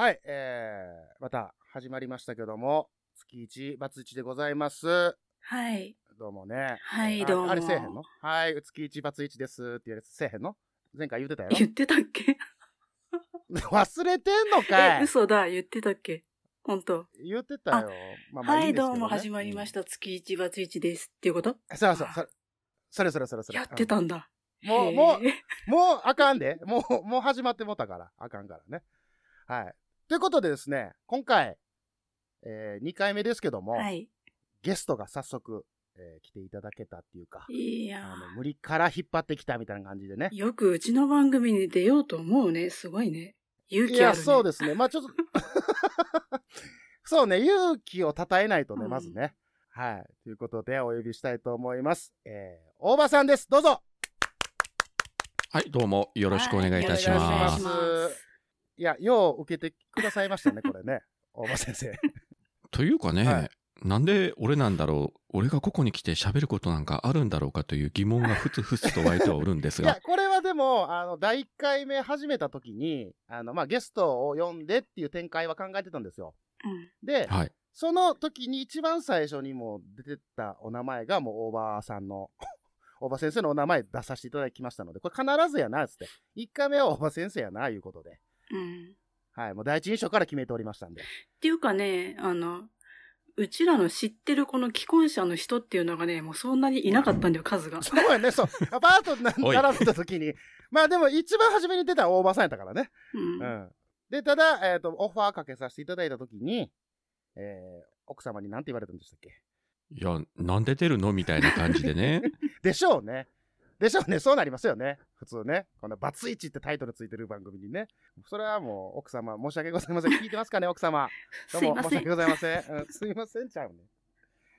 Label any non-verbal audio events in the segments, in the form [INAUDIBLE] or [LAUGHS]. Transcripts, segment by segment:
はい、えー、また始まりましたけども、月一、バツ一でございます。はい。どうもね。あはいどうもあれせえへんの？はい、月一、バツ一ですってやつせえへんの？前回言ってたよ。言ってたっけ？[LAUGHS] 忘れてんのかえ、い嘘だ。言ってたっけ？本当。言ってたよ。まあまあはいい、んですけねどうも始まりました。月一バツ一です。っていうこと？うんそうそう、それ、それそれそれそれ。やってたんだ。もう、もう、もうあかんで。もう、もう始まってもうたから。あかんからね。はい。ということでですね、今回、えー、2回目ですけども、はい。ゲストが早速、えー来ていただけたっていうか、いやあの無理から引っ張ってきたみたいな感じでねー。よくうちの番組に出ようと思うね。すごいね。勇いや、気あるね。そうですね。まあちょっと、[LAUGHS] そうね、勇気を称えないとね、うんまずね。はい。ということで、お呼びしたいと思います。えー、大場さんです。どうぞはい、どうもよろしくお願いいたしはいお願いします。ますいや、よう受けてくださいましたね、これね。[LAUGHS] 大場先生。というかね、はいなんで俺なんだろう、俺がここに来て喋ることなんかあるんだろうかという疑問がふつふつと湧いてはおるんです [LAUGHS] いやが、、これはでも、あの、第1回目始めた時に、あの、まあ、ゲストを呼んでっていう展開は考えてたんですよ。うん。で、はい。その時に一番最初にもう出てたお名前がもう大場さんの、[LAUGHS] 大場先生のお名前出させていただきましたので、これ必ずやな、つって。1回目は大場先生やな、いうことで。うん。はい、もう第一印象から決めておりましたんで。っていうかね、あの、うちらの知ってるこの既婚者の人っていうのがね、もうそんなにいなかったんだよ、数が。そうやね、そう。アパートなおい並べた時に。まあでも一番初めに出たのは大場さんやったからね。うんう。ん。で、ただ、えっ、と、オファーかけさせていただいた時に、えー、奥様に何て言われたんでしたっけ？いや、なんで出るの？みたいな感じでね。[LAUGHS] でしょうね。でしょうね。そうなりますよね。普通ね。このバツイチってタイトルついてる番組にね。それはもう奥様、申し訳ございません。聞いてますかね、奥様。ど [LAUGHS] うすいませんも申し訳。ございません。うん、[LAUGHS] すいませんちゃうね。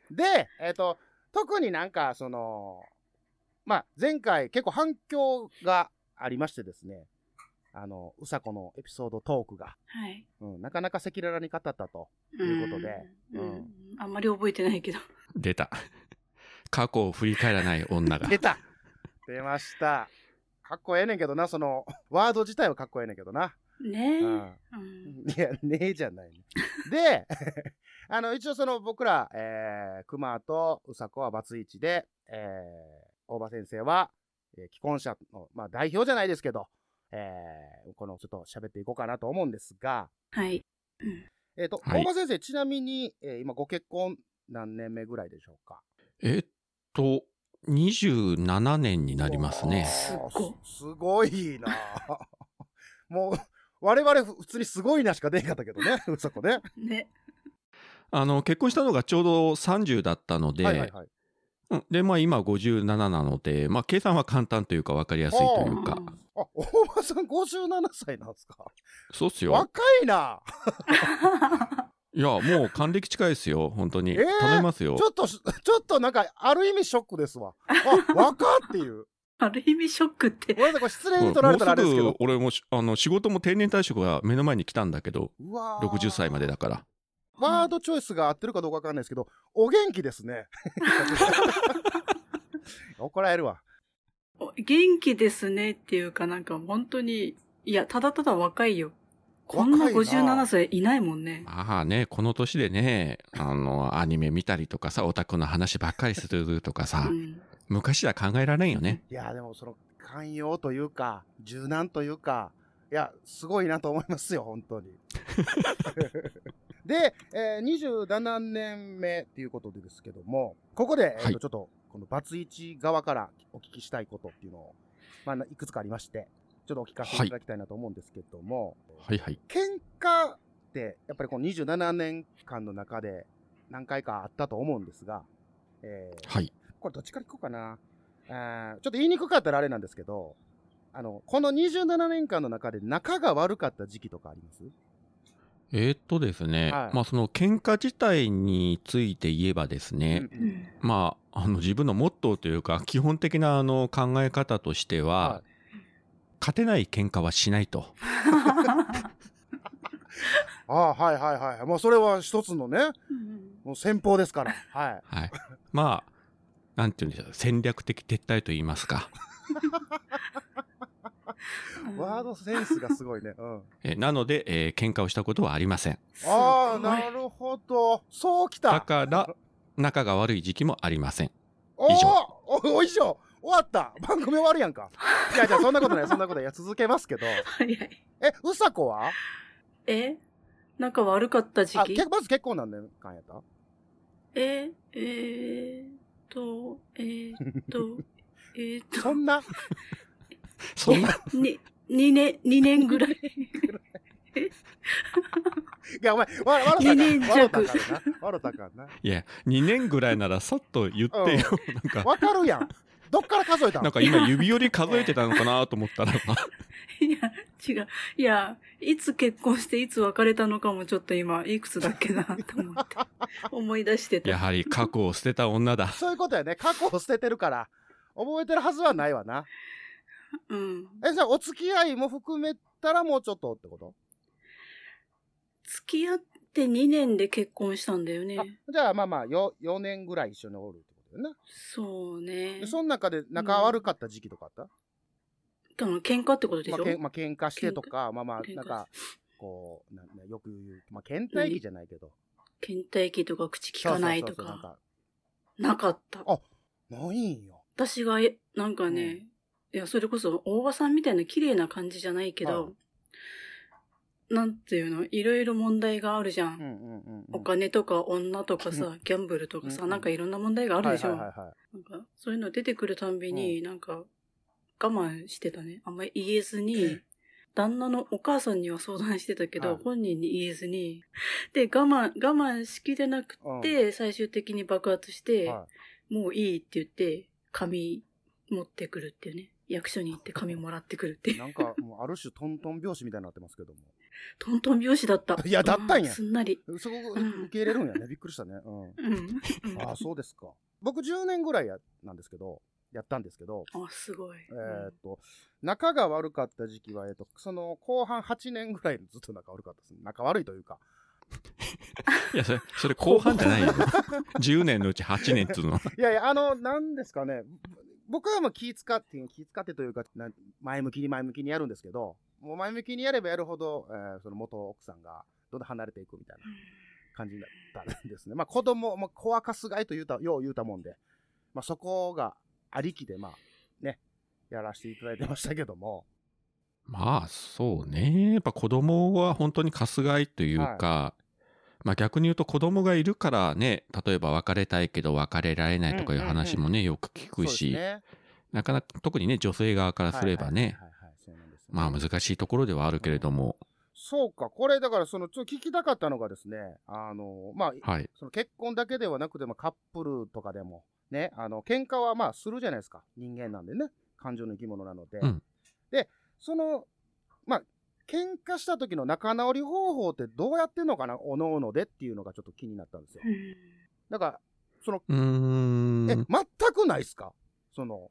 で、えっ、と、特になんか、その、まあ、前回結構反響がありましてですね。あの、うさこのエピソードトークが、はい。うん、なかなか赤裸々に語ったと。いうことでうんうんあんまり覚えてないけど。出た。過去を振り返らない女が。出た出ました。かっこええねんけどな、その、[LAUGHS] ワード自体はかっこええねんけどな。ねえ。いや、ねえじゃないね。で、[LAUGHS] あの、一応その僕ら、えー、熊とうさこはバツイチで、えー、大場先生は、えー既婚者の、まあ代表じゃないですけど、えー、このちょっと喋っていこうかなと思うんですが、はい。うんえっ、と、はい大場先生、ちなみに、えー今ご結婚何年目ぐらいでしょうか？えっと、27年になりますね。すごすすごいな [LAUGHS] もう、我々普通にすごいなしか出んかったけどね、うそこね。ね。あの、結婚したのがちょうど30だったので、はいはいはい。うんで、まあ今57なので、まあ計算は簡単というか分かりやすいというか、あ、大場さん57歳なんですか？そうっすよ。若いな [LAUGHS] いや、もう還暦近いですよ、本当に。えー頼みますよち。ょっとし、[LAUGHS] ちょっとなんか、ある意味ショックですわ。あ、[LAUGHS] 若っていう。ある意味ショックってご。めんなさい、失礼うんに取られたらあれですけど。もうすぐ俺もしあの仕事も定年退職が目の前に来たんだけど、うわー60歳までだから。ワードチョイスが合ってるかどうかわかんないですけど、お元気ですね。[LAUGHS] 怒られるわ。お元気ですねっていうかなんか本当に、いや、ただただ若いよ。こんな若いな57歳いないもんね。ああね、この年でね、あの、アニメ見たりとかさ、オタクの話ばっかりするとかさ、うん。昔は考えられんよね。いや、でもその、寛容というか、柔軟というか、いや、すごいなと思いますよ、本当に。[LAUGHS] で、えー、27年目っていうことでですけども、ここで、えーとはいちょっと、このバツイチ側からお聞きしたいことっていうのを、まあ、ないくつかありまして、ちょっとお聞かせいただきたいなと思うんですけども、はいはい。喧嘩って、やっぱりこの27年間の中で何回かあったと思うんですが、えーはい。これどっちから聞こうかな。あーちょっと言いにくかったらあれなんですけど、あの、この27年間の中で仲が悪かった時期とかあります？えーっとですね、はいまあその喧嘩自体について言えばですね、うんうんまあ、あの自分のモットーというか、基本的なあの考え方としては、はい勝てない喧嘩はしないと。[LAUGHS] ああ、はいはいはい。もうそれは一つのね、うんもう戦法ですから。はい。[LAUGHS] はい。まあ、なんていうんでしょう、戦略的撤退と言いますか。うんワードセンスがすごいね。うん。[LAUGHS] えなので、えー喧嘩をしたことはありません。ああ、なるほど。そうきだた。から、仲が悪い時期もありません。お以上おお、お以上。終わった。番組終わるやんか。[LAUGHS] いや、じゃあそんなことない、そんなことない。いや、続けますけど。早い。え、うさこは？え？仲悪かった時あ、期けまず結婚何年間やった？ええー、っと、えー、っと、[LAUGHS] えー、っと、そんな？そんな、に、2年、二年ぐらい。[LAUGHS] いや、お前、わ、わろたか二年ん。弱わろたかんな？わろたかんな？いや、2年ぐらいならさっと言ってよ。なんか、わかるやん。どっから数えたの？なんか今指折り数えてたのかなと思ったら、[LAUGHS] いや、違う。いや、いつ結婚していつ別れたのかもちょっと今、いくつだっけな、と思って。思い出してた。やはり過去を捨てた女だ。そういうことやね。過去を捨ててるから、覚えてるはずはないわな。うん。え、じゃあ、お付き合いも含めたらもうちょっとってこと？付き合って2年で結婚したんだよね。あじゃあ、まあまあ、よ4年ぐらい一緒におるよな。そうねで。その中で仲悪かった時期とかあった、あの、喧嘩ってことでしまあ、ょ、けんまあ、喧嘩してとか、まあまあ、なんか、こう、ななよく言う、まあ、倦怠期じゃないけど。倦怠期とか口聞かないとそうそうそうか。なかった。あないんよ。私が、え、なんかね、いや、それこそ大場さんみたいな綺麗な感じじゃないけど、はいなんていうの、いろいろ問題があるじゃん。うんうんうんうん。お金とか女とかさ、ギャンブルとかさ、うんうんなんかいろんな問題があるでしょ。はいはいはいはい。なんか、そういうの出てくるたんびに、なんか、我慢してたね。あんまり言えずに、旦那のお母さんには相談してたけど、はい本人に言えずに、で、我慢、我慢しきれなくうんて、最終的に爆発して、はもういいって言って、紙持ってくるっていうね。役所に行って紙もらってくるってい。。なんか、もうある種トントン拍子みたいになってますけども。トントン拍子だった。いやだったんやうすんなり。そこうん受け入れるんやね。びっくりしたね。うん。ああ、そうですか。僕10年ぐらいや、なんですけど、やったんですけど、あ、すごい。えーっと、仲が悪かった時期は、えーっと、その後半8年ぐらい [LAUGHS] ずっと仲悪かったです。仲悪いというか。[LAUGHS] いや、それ、それ後半じゃないよ。[LAUGHS] 10年のうち8年っつうの。いやいや、あの、なんですかね。僕はもう気使って、気使ってというか、な前向きに前向きにやるんですけど、もう前向きにやればやるほど、えーその元奥さんがどんどん離れていくみたいな感じになったんですね。まあ子供、まあ、子はかすがいと言うた、よう言うたもんで、まあそこがありきで、まあね、やらせていただいてましたけども、まあ、そうね。やっぱ子供は本当にかすがいというか、まあ逆に言うと子供がいるからね、例えば別れたいけど別れられないとかいう話もね、よく聞くし。なかなか特にね、女性側からすればね、はいはいはいまあ難しいところではあるけれども、そうか、これだからその、ちょっと聞きたかったのがですね、あの、まあ、はい。その結婚だけではなくてもカップルとかでもね、あの、喧嘩はまあするじゃないですか。人間なんでね。感情の生き物なので。うんで、その、まあ、喧嘩した時の仲直り方法ってどうやってんのかな？おのおのでっていうのがちょっと気になったんですよう。んだから、その、え、ん。全くないっすか？その、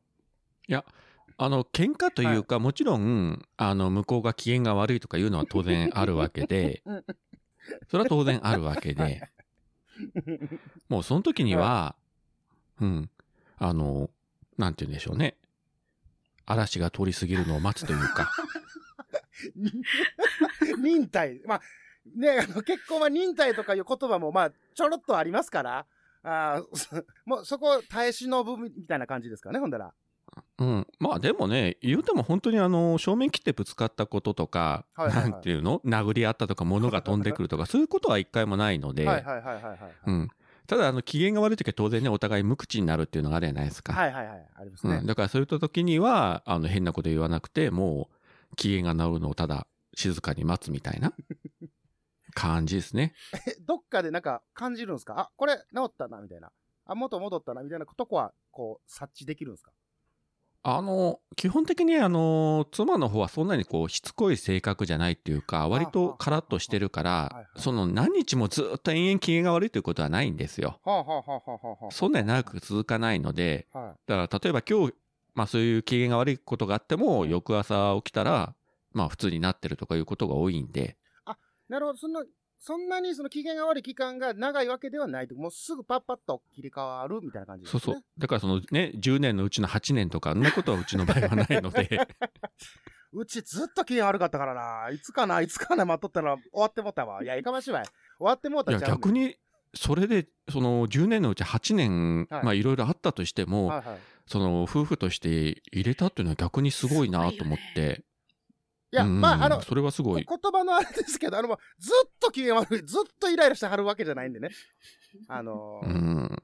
あの、喧嘩というか、もちろん、あの、向こうが機嫌が悪いとかいうのは当然あるわけでうん、それは当然あるわけはいで、[LAUGHS] もうその時には、うん、あの、なんて言うんでしょうね。嵐が通り過ぎるのを待つというか、[LAUGHS] 忍耐。まあ、ね、あの結婚は忍耐とかいう言葉もまあ、ちょろっとありますから、あ [LAUGHS] もうそこ耐え忍ぶみたいな感じですかね、ほんだら。うん。まあでもね、言うても本当にあの、正面切ってぶつかったこととか、はいはいはいなんていうの？殴り合ったとか物が飛んでくるとか、[LAUGHS] そういうことは一回もないので、はいはいはいはいはい。うん。ただ、あの、機嫌が悪い時は当然ね、お互い無口になるっていうのがあるじゃないですか？はいはいはい。ありますねうん。。だからそういった時には、あの、変なこと言わなくて、もう、機嫌が治るのをただ静かに待つみたいな [LAUGHS] 感じですね。えどっかでなんか感じるんですか？あ、これ治ったな、みたいな。あ、元戻ったな、みたいなとこは、こう、察知できるんですか？あの、基本的にあの、妻の方はそんなにこう、しつこい性格じゃないっていうか、割とカラッとしてるかはいらは、いその何日もずっと延々機嫌が悪いということはないんですよ。そんなに長く続かないので、はだから例えば今日、まあそういう機嫌が悪いことがあっても、翌朝起きたら、まあ普通になってるとかいうことが多いんで、い。なるほど。そんな、そんなにその機嫌が悪い期間が長いわけではないと。もうすぐパッパッと切り替わるみたいな感じですね。そうそう。だからそのね、10年のうちの8年とか、あんなことはうちの場合はないので、[LAUGHS] うちずっと機嫌悪かったからな。いつかな、いつかな、待っとったら終わってもったわ。いや、いかましいわい。終わってもうたいやんちゃうねん逆。にそれでその10年のうち8年、はいまあいろいろあったとしても、はいはい。その夫婦として入れたっていうのは逆にすごいなと思って、いや、うんまあ、あの、それはすごい言葉のあれですけど、あの、もうずっと機嫌悪い、ずっとイライラしてはるわけじゃないんでね。あのう、ん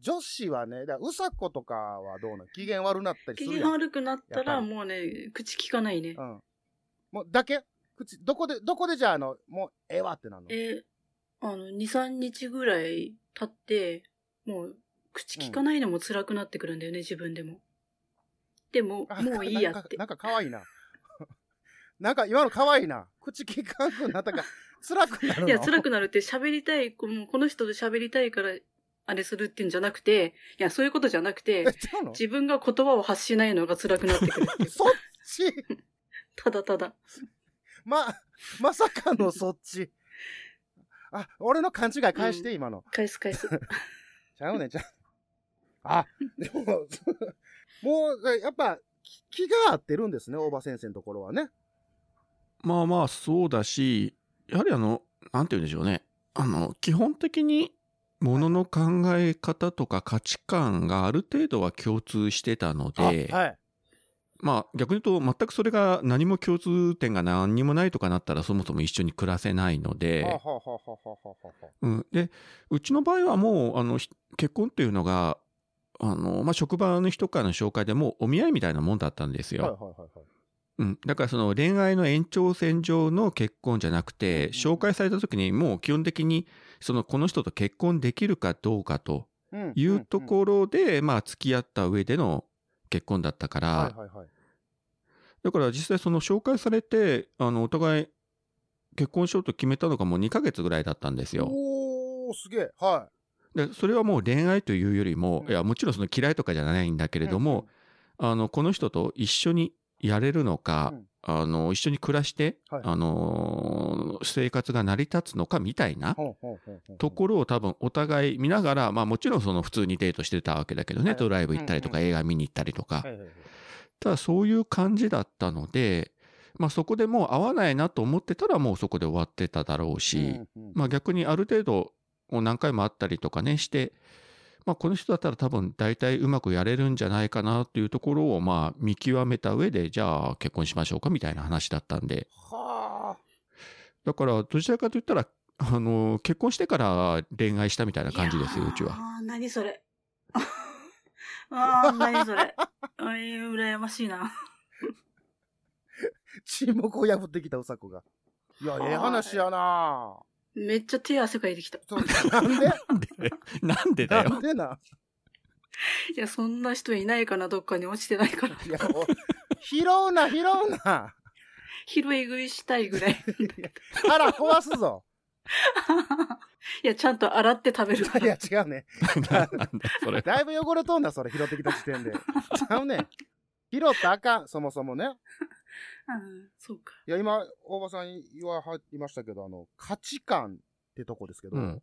女子はね、だうさことかはどうなの？機嫌悪なったり機するやん。嫌悪くなったら、もうね、口聞かないねう。ん。もう、だけ？口、どこで、どこでじゃあ、あの、もう、ええわってなるの？えーあの、2、3日ぐらい経って、もう、口聞かないのも辛くなってくるんだよね、自分でも。でも、あもういいやって。なんか、なんか可愛いな。なんか、今の可愛いな。口聞かんくなったから、[LAUGHS] 辛くなるの？いや、辛くなるって喋りたい、このこの人と喋りたいから、あれするってんじゃなくて、いや、そういうことじゃなくえ、て、自分が言葉を発しないのが辛くなってくるっていう。そっち？[LAUGHS] ただただ。ま、まさかのそっち。あ、俺の勘違い返して、今の。返す返す。ちゃうねんちゃう。あ、でも、[LAUGHS] もう、やっぱ、気気が合ってるんですね、大場先生のところはね。まあまあそうだしやはりあのなんて言うんでしょうねあの基本的にものの考え方とか価値観がある程度は共通してたので、あはい。まあ逆に言うと全くそれが何も共通点が何にもないとかなったらそもそも一緒に暮らせないので、うん、でうちの場合はもうあのひ結婚っていうのがあの、まあ、職場の人からの紹介でもうお見合いみたいなもんだったんですよ。はいはいはいはい。うん、だからその恋愛の延長線上の結婚じゃなくてうん。紹介された時にもう基本的にそのこの人と結婚できるかどうかとうん。いうところでまあ付き合った上での結婚だったかろはいらはいはい。だから実際その紹介されてあのお互い結婚しようと決めたのがもう2ヶ月ぐらいだったんですよ。おー、すげえ。はでそれはもう恋愛というよりもうん。いやもちろんその嫌いとかじゃないんだけれどもあのこの人と一緒にやれるのか、うん。あの一緒に暮らして、はい。あの生活が成り立つのかみたいなところを多分お互い見ながら、まあ、もちろんその普通にデートしてたわけだけどね、はい。ドライブ行ったりとかうん映画見に行ったりとか、ただそういう感じだったので、まあ、そこでもう合わないなと思ってたらもうそこで終わってただろうし、まあ、逆にある程度もう何回も会ったりとかねして、まあ、この人だったら多分大体うまくやれるんじゃないかなっていうところをまあ見極めた上でじゃあ結婚しましょうかみたいな話だったんではあ。だからどちらかといったらあの結婚してから恋愛したみたいな感じですようちは。[LAUGHS] ああ、何それ。ああ、何それ。あい羨ましいな。[LAUGHS] 沈黙を破ってきたうさこが。いや、ええ話やなめっちゃ手汗かいてきた。そうなんで？[LAUGHS] なんで？なんでだなよん。でな？いや、そんな人いないかな、どっかに落ちてないから。いや、お拾うな、拾うな。拾い食いしたいぐらい。腹壊すぞ。[LAUGHS] いや、ちゃんと洗って食べるかいや、ら。違うね。[LAUGHS] それ。だいぶ汚れとんだ、それ、拾ってきた時点で。ちゃうね。拾ったらあかん、そもそもね。うん [LAUGHS] そうか。いや、今、大場さん言わはりましたけど、あの、価値観ってとこですけど、うん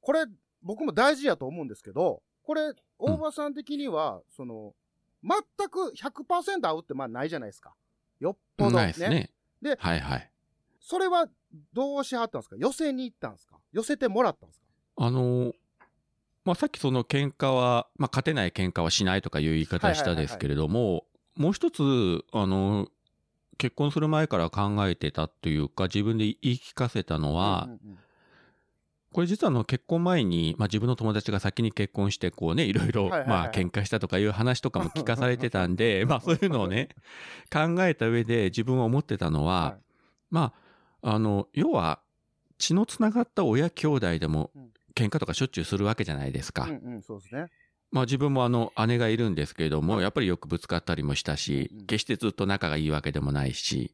これ、僕も大事やと思うんですけど、これ、大場さん的には、その、全く100%合うって、まあ、ないじゃないですか。よっぽど、ないですね。ではいはい。それは、どうしはったんですか？寄せに行ったんですか？寄せてもらったんですか？あのまあ、さっきその喧嘩は、まあ、勝てない喧嘩はしないとかいう言い方したですけれども、もう一つ、あの結婚する前から考えてたというか、自分で言い聞かせたのは、うんうんうん。これ実はあの結婚前に、まあ、自分の友達が先に結婚して、こうね、いろいろ、まあ、喧嘩したとかいう話とかも聞かされてたんで、まあ、そういうのをね、考えた上で自分は思ってたのは、はい。まあ、あの、要は、血のつながった親兄弟でもうん、喧嘩とかしょっちゅうするわけじゃないですか。うんうん、そうですね。まあ自分もあの姉がいるんですけれども、はい。やっぱりよくぶつかったりもしたしうん、決してずっと仲がいいわけでもないし、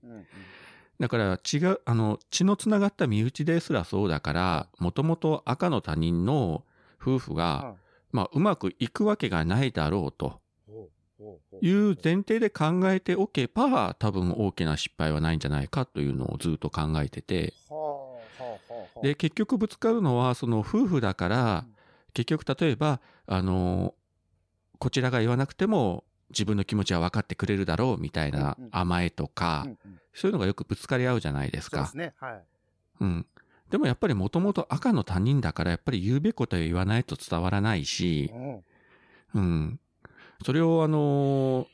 だから違う、あの、血のつながった身内ですらそうだから、もともと赤の他人の夫婦が、はい。まあうまくいくわけがないだろうという前提で考えておけば、多分大きな失敗はないんじゃないかというのをずっと考えてて、で、結局ぶつかるのはその夫婦だから、結局例えば、あの、こちらが言わなくても、自分の気持ちは分かってくれるだろうみたいな甘えとか、そういうのがよくぶつかり合うじゃないですかそうです。ね。はい。うん。でもやっぱりもともと赤の他人だからやっぱり言うべきことを言わないと伝わらないし、うんうん。それをあのー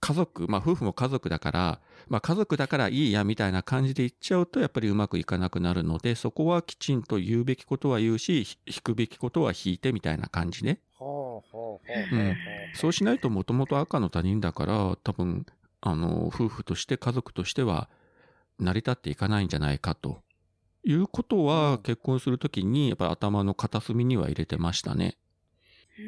家族、まあ夫婦も家族だから、まあ家族だからいいやみたいな感じで言っちゃうとやっぱりうまくいかなくなるので、そこはきちんと言うべきことは言うし、ひ引くべきことは引いてみたいな感じね。そうしないともともと赤の他人だから、多分、あの、夫婦として家族としては成り立っていかないんじゃないかと。いうことうんは結婚するときにやっぱ頭の片隅には入れてましたね。うん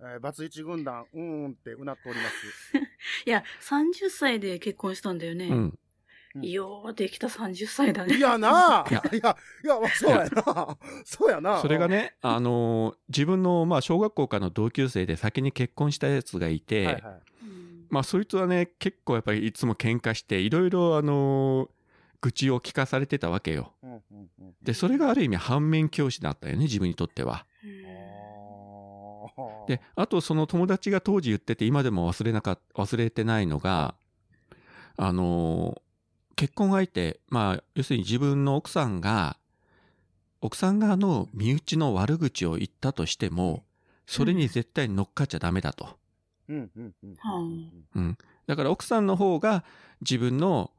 えーバツイチ軍団、うーんってうなっております。いや、30歳で結婚したんだよね。うん。ようできた30歳だね。いやなあいやいや、いや、そうやな。[LAUGHS] そうやな。それがね、あの、自分のまあ小学校からの同級生で先に結婚したやつがいて、はいはい。うんまあそいつはね、結構やっぱりいつも喧嘩して、いろいろあの、愚痴を聞かされてたわけよ。うんうんうんで、それがある意味反面教師だったよね、自分にとっては。で、あとその友達が当時言ってて今でも忘れなか忘れてないのが、あの、結婚相手、まあ、要するに自分の奥さんが、奥さん側の身内の悪口を言ったとしても、それに絶対乗っかっちゃダメだと。うんうんうん。はうん。だから奥さんの方が自分の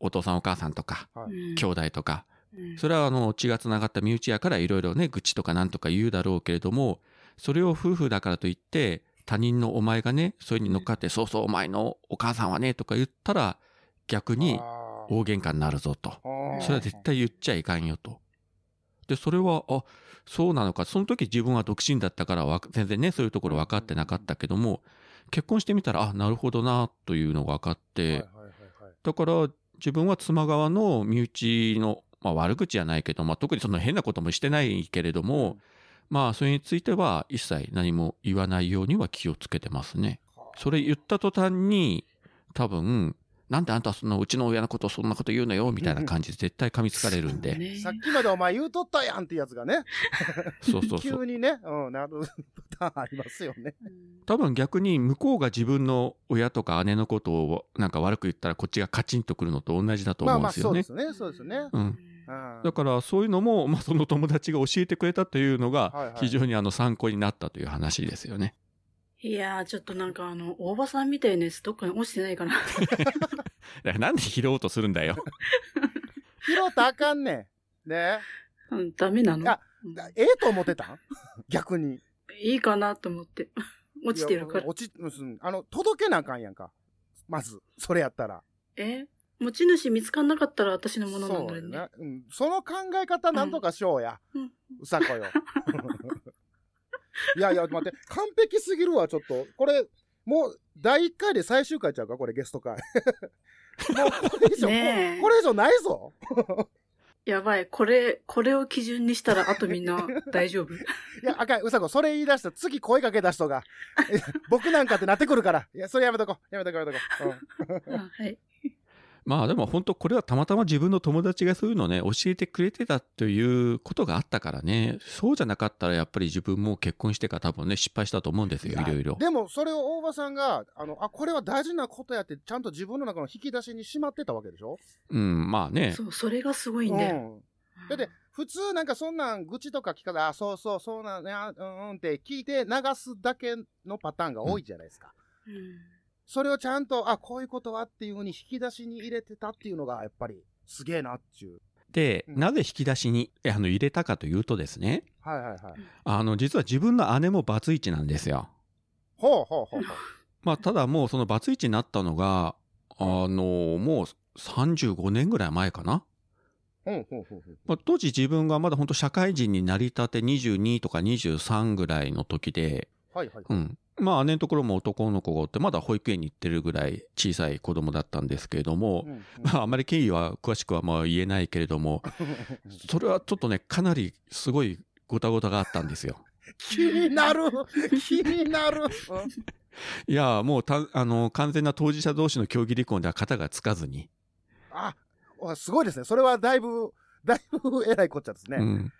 お父さんお母さんとか、はい。うん。兄弟とか、うん。それはあの血がつながった身内やからいろいろね愚痴とかなんとか言うだろうけれどもそれを夫婦だからといって他人のお前がねそれに乗っかって「そうそうお前のお母さんはね」とか言ったら逆に大喧嘩になるぞと。それは絶対言っちゃいかんよと。でそれはあそうなのか。その時自分は独身だったから全然ねそういうところ分かってなかったけども結婚してみたらあなるほどなというのが分かって、だから自分は妻側の身内の、まあ、悪口じゃないけど、まあ、特にその変なこともしてないけれども、まあそれについては一切何も言わないようには気をつけてますね。それ言った途端に多分なんであんたそのうちの親のことをそんなこと言うのよみたいな感じで絶対噛みつかれるんで。ねさっきまでお前言うとったやんってやつがね、[LAUGHS] そうそうそう。[LAUGHS] 急にね、うん、なるパターンありますよね。う [LAUGHS] ん多分逆に向こうが自分の親とか姉のことをなんか悪く言ったらこっちがカチンとくるのと同じだとまあまあ、思うんですよねそうで。すね、そうですね。うんうんだからそういうのも、[LAUGHS] まあ、その友達が教えてくれたというのはいはいが非常にあの参考になったという話ですよね。いやー、ちょっとなんかあの、大場さんみたいなやつどっかに落ちてないかな。[LAUGHS] なんで拾おうとするんだよ。拾ったらあかんねん。ねうん、ダメなの？あうんええと思ってたん？[LAUGHS] 逆に。いいかなと思って。落ちてるから。落ち、うんあの、届けなあかんやんか。まず、それやったら。え？持ち主見つかんなかったら私のものなんだよね。そううん。その考え方なんとかしようや。うんうさこよ。[LAUGHS] いやいや、待って、完璧すぎるわ、ちょっと。これ、もう、第1回で最終回ちゃうかこれゲスト回。[LAUGHS] もう、これ以上、ここれ以上ないぞ。やばい。これ、これを基準にしたら、あとみんな大丈夫。[LAUGHS] いや、あかん、うさこ、それ言い出したら次声かけた人が、僕なんかってなってくるから。いや、それやめとこう。やめとこう、やめとこう。うんあはい。まあでも本当これはたまたま自分の友達がそういうのをね教えてくれてたということがあったからねそうじゃなかったらやっぱり自分も結婚してから多分ね失敗したと思うんですよいろいろ。でも、それを大場さんが、あの、あ、これは大事なことやって、ちゃんと自分の中の引き出しにしまってたわけでしょ？うんまあねそう、それがすごいんだよ。うん。だって、普通なんかそんなん愚痴とか聞かれあ、そうそう、そうなんね、あうんうんって聞いて流すだけのパターンが多いじゃないですか。うんそれをちゃんと、あ、こういうことはっていうふうに引き出しに入れてたっていうのが、やっぱり、すげえなっていう。で、うんなぜ引き出しにえあの入れたかというとですねはいはいはい。あの実は自分の姉もバツイチなんですよ。ほうほうほうほう。[LAUGHS] まあただもうそのバツイチになったのがあのもう35年ぐらい前かな。まあ、当時自分がまだ本当社会人になりたて22とか23ぐらいの時で、はいはい。うん。まあ姉のところも男の子がおって、まだ保育園に行ってるぐらい小さい子供だったんですけれども、うんうんまああまり経緯は詳しくはまあ言えないけれども、[LAUGHS] それはちょっとね、かなりすごいごたごたがあったんですよ。気になる気になる、うんいや、もうた、あの、完全な当事者同士の協議離婚では型がつかずに、あ、わすごいですね。それはだいぶ、だいぶ偉いこっちゃですね。うん。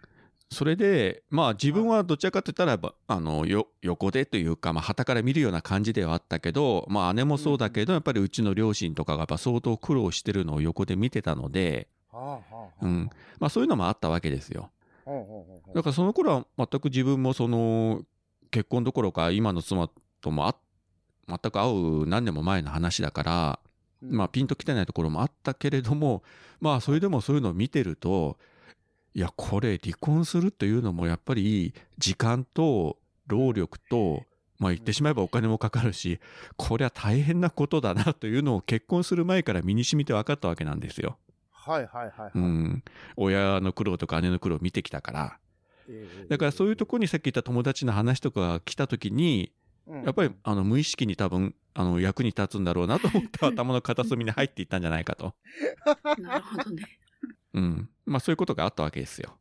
それで、まあ自分はどちらかといったら、ばあの、よ、横でというか、まあ旗から見るような感じではあったけど、まあ姉もそうだけど、やっぱりうちの両親とかがやっぱ相当苦労してるのを横で見てたので、うん。まあそういうのもあったわけですよ。だからその頃は全く自分もその、結婚どころか今の妻ともあ全く会う何年も前の話だから、うん。まあピンときてないところもあったけれども、まあそれでもそういうのを見てると、いや、これ離婚するというのもやっぱり時間と労力と、まあ言ってしまえばお金もかかるし、こりゃ大変なことだなというのを結婚する前から身に染みて分かったわけなんですよ。はいはいはいはい。うん。親の苦労とか姉の苦労を見てきたから。ええだからそういうところにさっき言った友達の話とかが来た時に、うんやっぱりあの無意識に多分あの役に立つんだろうなと思って頭の片隅に入っていったんじゃないかと。[LAUGHS] なるほどね。うん。まあそういうことがあったわけですよ。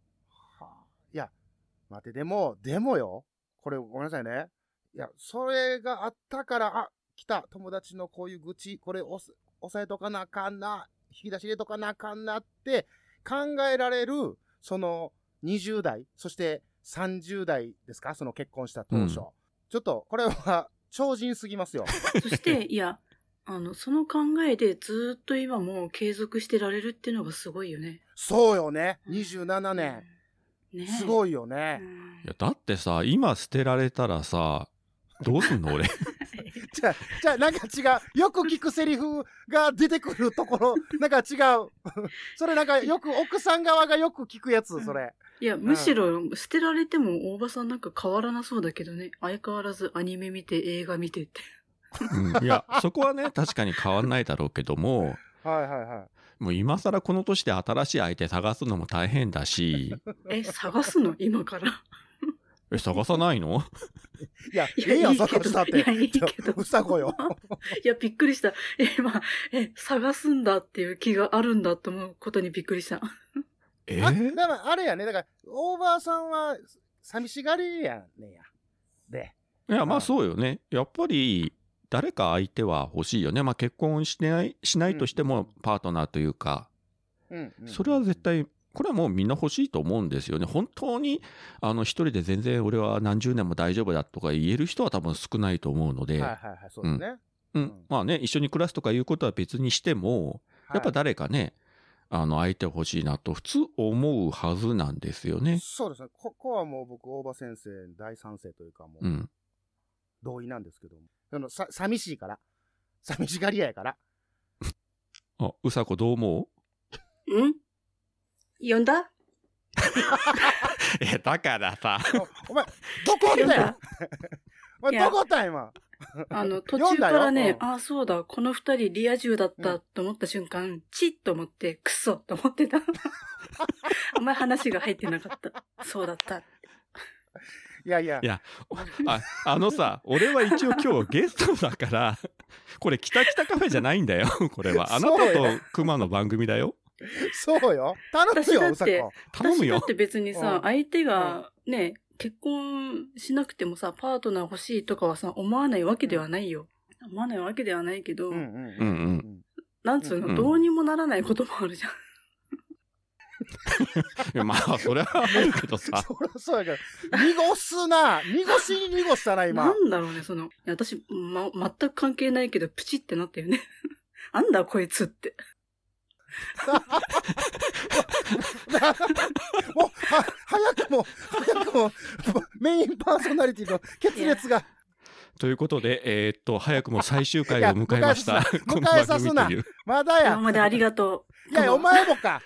はあいや、待って、でも、でもよ、これごめんなさいね。いや、それがあったから、あ、来た、友達のこういう愚痴、これ押す押さえとかなあかんな、引き出し入れとかなあかんなって考えられる、その20代、そして30代ですか？その結婚した当初。うんちょっと、これは超人すぎますよ。[LAUGHS] そして、いや、あの、その考えでずっと今も継続してられるっていうのがすごいよね。そうよね。27年。ねすごいようね。んいやだってさ今捨てられたらさどうすんの俺？[LAUGHS] じゃあ、じゃあ、なんか違う。よく聞くセリフが出てくるところ、[LAUGHS] なんか違う。それなんかよく、奥さん側がよく聞くやつ、それ。いや、むしろ捨てられても大場さんなんか変わらなそうだけどね。相変わらずアニメ見て映画見てって。うんいやそこはね確かに変わんないだろうけどもはいはいはい。もう今更この年で新しい相手探すのも大変だし [LAUGHS] え、探すの？今から？[LAUGHS] え探さないの？[LAUGHS] いや、いやいいけどのしたって。いやいいけどうさこよ。いや、びっくりした。え、まあ、え、探すんだっていう気があるんだと思うことにびっくりした。え？あ、だからあれやね。だから、オーバーさんは、寂しがりやねんや。で。いやまあそうよねやっぱり誰か相手は欲しいよねまあ結婚しないしないとしてもパートナーというか、うん、うんそれは絶。対これはもうみんな欲しいと思うんですよね本当にあの一人で全然俺は何十年も大丈夫だとか言える人は多分少ないと思うので、はいはいはい、そうですね。うんうんまあね一緒に暮らすとかいうことは別にしてもやっぱはい誰かね、あの相手欲しいなと普通思うはずなんですよね。そうですね。ここはもう僕、大場先生大賛成というか、もう、うん。同意なんですけども。あの、さ、寂しいから。寂しがり屋やから。あ、うさこどう思ん？呼んだ？[LAUGHS] うえ、だからさ。おお前、どこおったんや？[LAUGHS] お前、いやどこおったん今？あの、途中からね、うんあ、そうだ、この二人リア充だったと思った瞬間、チッと思って、クソと思ってた。あんまり話が入ってなかった。そうだった。いやいやい。やあ、あのさ、俺は一応今日ゲストだから、これ、北北カフェじゃないんだよ、これは。あなたと熊の番組だよ。そうよ。頼むよ、私だってうさこ。頼むよ私だっ。て別にさ、うん相手がね、結婚しなくてもさ、パートナー欲しいとかはさ、思わないわけではないよ。思わないわけではないけど、うんうんうんうんなんつうの、うんどうにもならないこともあるじゃん。[LAUGHS] いやまあ、それはあるけどさ。[LAUGHS] そりゃそうやけど、濁すな濁しに濁したな、今な。んだろうね、その、いや私、ま、全く関係ないけど、プチってなったよね。[LAUGHS] あんだこいつって。もう、は、早くも、早くも、メインパーソナリティの決裂が。ということで、えーっと、早くも最終回を迎えました。迎えさすな。まだや今。までありがとう。いや、お前もか。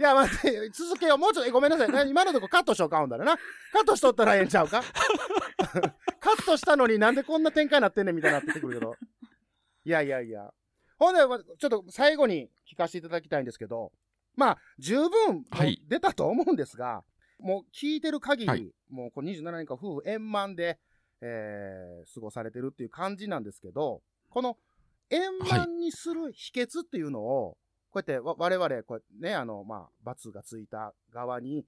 いや、待って、続けよう。もうちょっと、えごめんなさい。な今のとこカットしようか、ほんだらな。カットしとったらええんちゃうか？[LAUGHS] カットしたのになんでこんな展開になってんねんみたいになってくるけど。いやいやいや。ほんで、まちょっと最後に聞かせていただきたいんですけど、まあ、十分、はい出たと思うんですが、もう聞いてる限り、はいもうこう27年間夫婦円満で、えー過ごされてるっていう感じなんですけど、この円満にする秘訣っていうのを、こうやってわ我々、こうね、あの、まあ、罰がついた側に、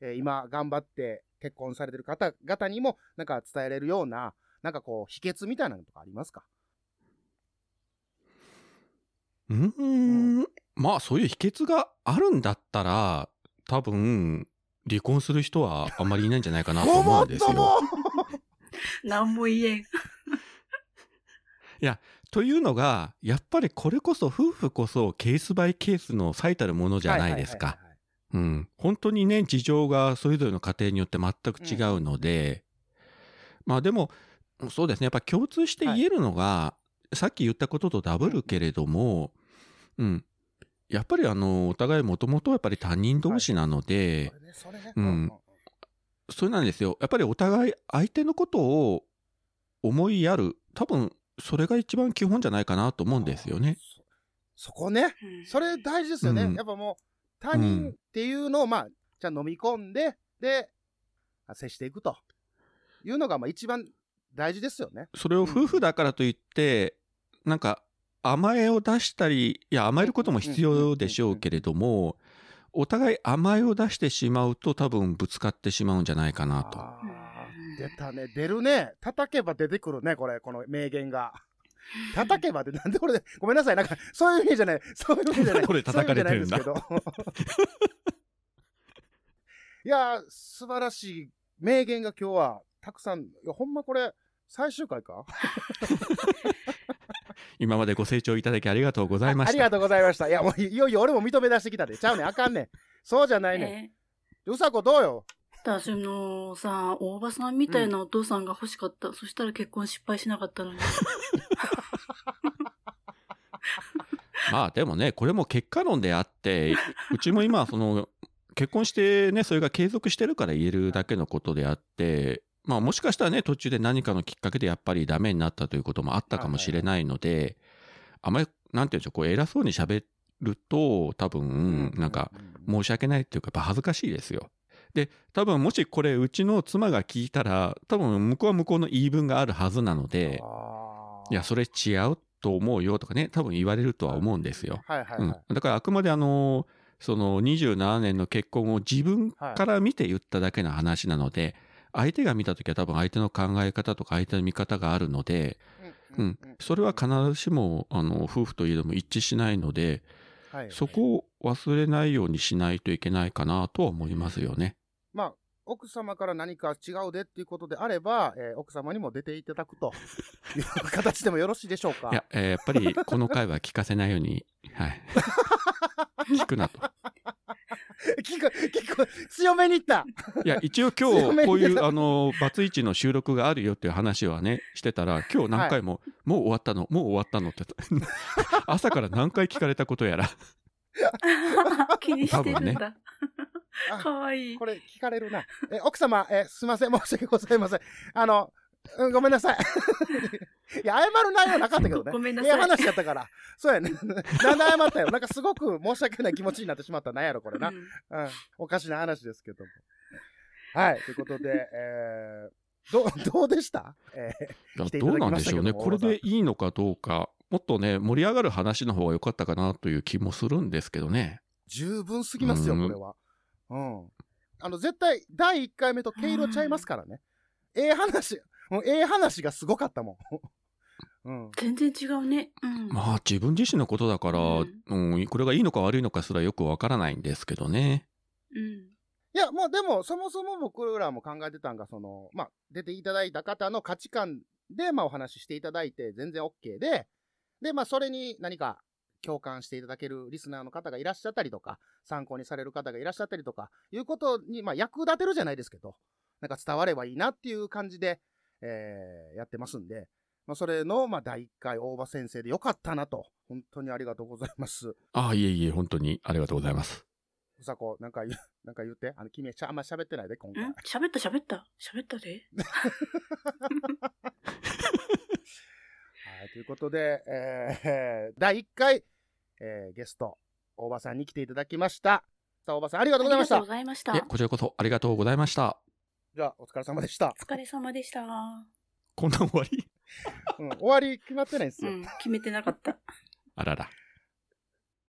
えー今頑張って結婚されてる方々にも、なんか伝えれるような、なんかこう、秘訣みたいなのとかありますか？うーん。まあ、そういう秘訣があるんだったら、多分、離婚する人はあんまりいないんじゃないかなと思うんですよ。何も言えん。というのが、やっぱりこれこそ夫婦こそケースバイケースの最たるものじゃないですか。はいはいはいはいうん。本当にね、事情がそれぞれの家庭によって全く違うので、まあでも、そうですね。やっぱ共通して言えるのが、さっき言ったこととダブるけれども、うん。やっぱりあの、お互いもともとやっぱり他人同士なので、それねねうんそれなんですよ。やっぱりお互い相手のことを思いやる。多分、それが一番基本じゃないかなと思うんですよね。そそこね。うん。それ大事ですよね、うん。やっぱもう他人っていうのをまあじゃあ飲み込んでであ接していくと。いうのがまあ一番大事ですよね。それを夫婦だからといって、なんか甘えを出したり、いや甘えることも必要でしょうけれども、お互い甘えを出してしまうと多分ぶつかってしまうんじゃないかなと。出たね。出るね。叩けば出てくるねこれ。この名言が。[LAUGHS] 叩けばってなんで俺でごめんなさい。なんかそういう意味じゃない。そういう意味じゃない。これ叩かれてるんだ？いですけど。[LAUGHS] いやー素晴らしい名言が今日はたくさん。いやほんまこれ最終回か？[LAUGHS] 今までご清聴いただきありがとうございました。あありがとうございました。いやもういよいよ俺も認め出してきたで。ちゃうねん。あかんねん。そうじゃないねん。えうさこどうよ？私のさ、大場さんみたいなお父さんが欲しかった。そしたら結婚失敗しなかったのに。まあでもね、これも結果論であって、うちも今、その、結婚してね、それが継続してるから言えるだけのことであって、まあもしかしたらね、途中で何かのきっかけでやっぱりダメになったということもあったかもしれないので、あまり、なんていうんでしょう、こう偉そうに喋ると、多分、なんか、申し訳ないっていうか、やっぱ恥ずかしいですよ。で、多分もしこれ、うちの妻が聞いたら、多分向こうは向こうの言い分があるはずなので、いや、それ違うと思うよとかね、多分言われるとは思うんですよ。はい。はい。はい、うん、だからあくまであのその27年の結婚を自分から見て言っただけの話なので、相手が見た時は多分相手の考え方とか相手の見方があるので、うん、それは必ずしもあの夫婦といえども一致しないので、はい。そこを忘れないようにしないといけないかなとは思いますよね。まあ、奥様から何か違うでっていうことであれば、えー奥様にも出ていただくという [LAUGHS] 形でもよろしいでしょうか？いや、えーやっぱりこの回は聞かせないように、はい。[LAUGHS] 聞くなと。聞く、聞く、強めに言った。いや、一応今日、こういう、あの、バツイチの収録があるよっていう話はね、してたら、今日何回も、もう終わったの、もう終わったのって、朝から何回聞かれたことやら、[LAUGHS] 気にしてるんだ。あかわいい。これ聞かれるな。え、奥様、え、すいません、申し訳ございません。あの、うんごめんなさい。[LAUGHS] いや、謝る内容なかったけどね。ごめんなさいええ話やったから。そうやね。なんで謝ったよ。なんかすごく申し訳ない気持ちになってしまった。なんやろ、これな。うんうん。おかしな話ですけども。はい。ということで、えー、どう、どうでした？えいや来ていただきどうなんでしょうね。これでいいのかどうか、もっとね、盛り上がる話の方が良かったかなという気もするんですけどね。ー十分すぎますよ、うんこれは。うん。あの、絶対、第1回目と毛色ちゃいますからね。ええ話、もうええ話がすごかったもん。[LAUGHS] うん。全然違うね。うん。まあ、自分自身のことだから、ううん、これがいいのか悪いのかすらよくわからないんですけどね。うん。いや、もうでも、そもそも僕らも考えてたんが、その、まあ、出ていただいた方の価値観で、まあ、お話ししていただいて、全然 OK で、で、まあ、それに何か共感していただけるリスナーの方がいらっしゃったりとか、参考にされる方がいらっしゃったりとか、いうことに、まあ、役立てるじゃないですけど、なんか伝わればいいなっていう感じで、えーやってますんで、まあ、それの、まあ、第1回大場先生でよかったなと、本当にありがとうございます。ああ、いえいえ、本当にありがとうございます。うさこ、なんか言う、[LAUGHS] なんか言って、あの、君、しゃあんま喋ってないで、今回。ん？喋った喋った喋ったで。[LAUGHS] はい、ということで、えー、第1回、えーゲスト、大場さんに来ていただきました。さあ、大場さん、ありがとうございましたありがとうご。ざいました。こちらこそありがとうございました。じゃあ、お疲れ様でした。お疲れ様でした。こんな終わり？[LAUGHS] うん、終わり決まってないんですよ。うん、決めてなかった。あらら。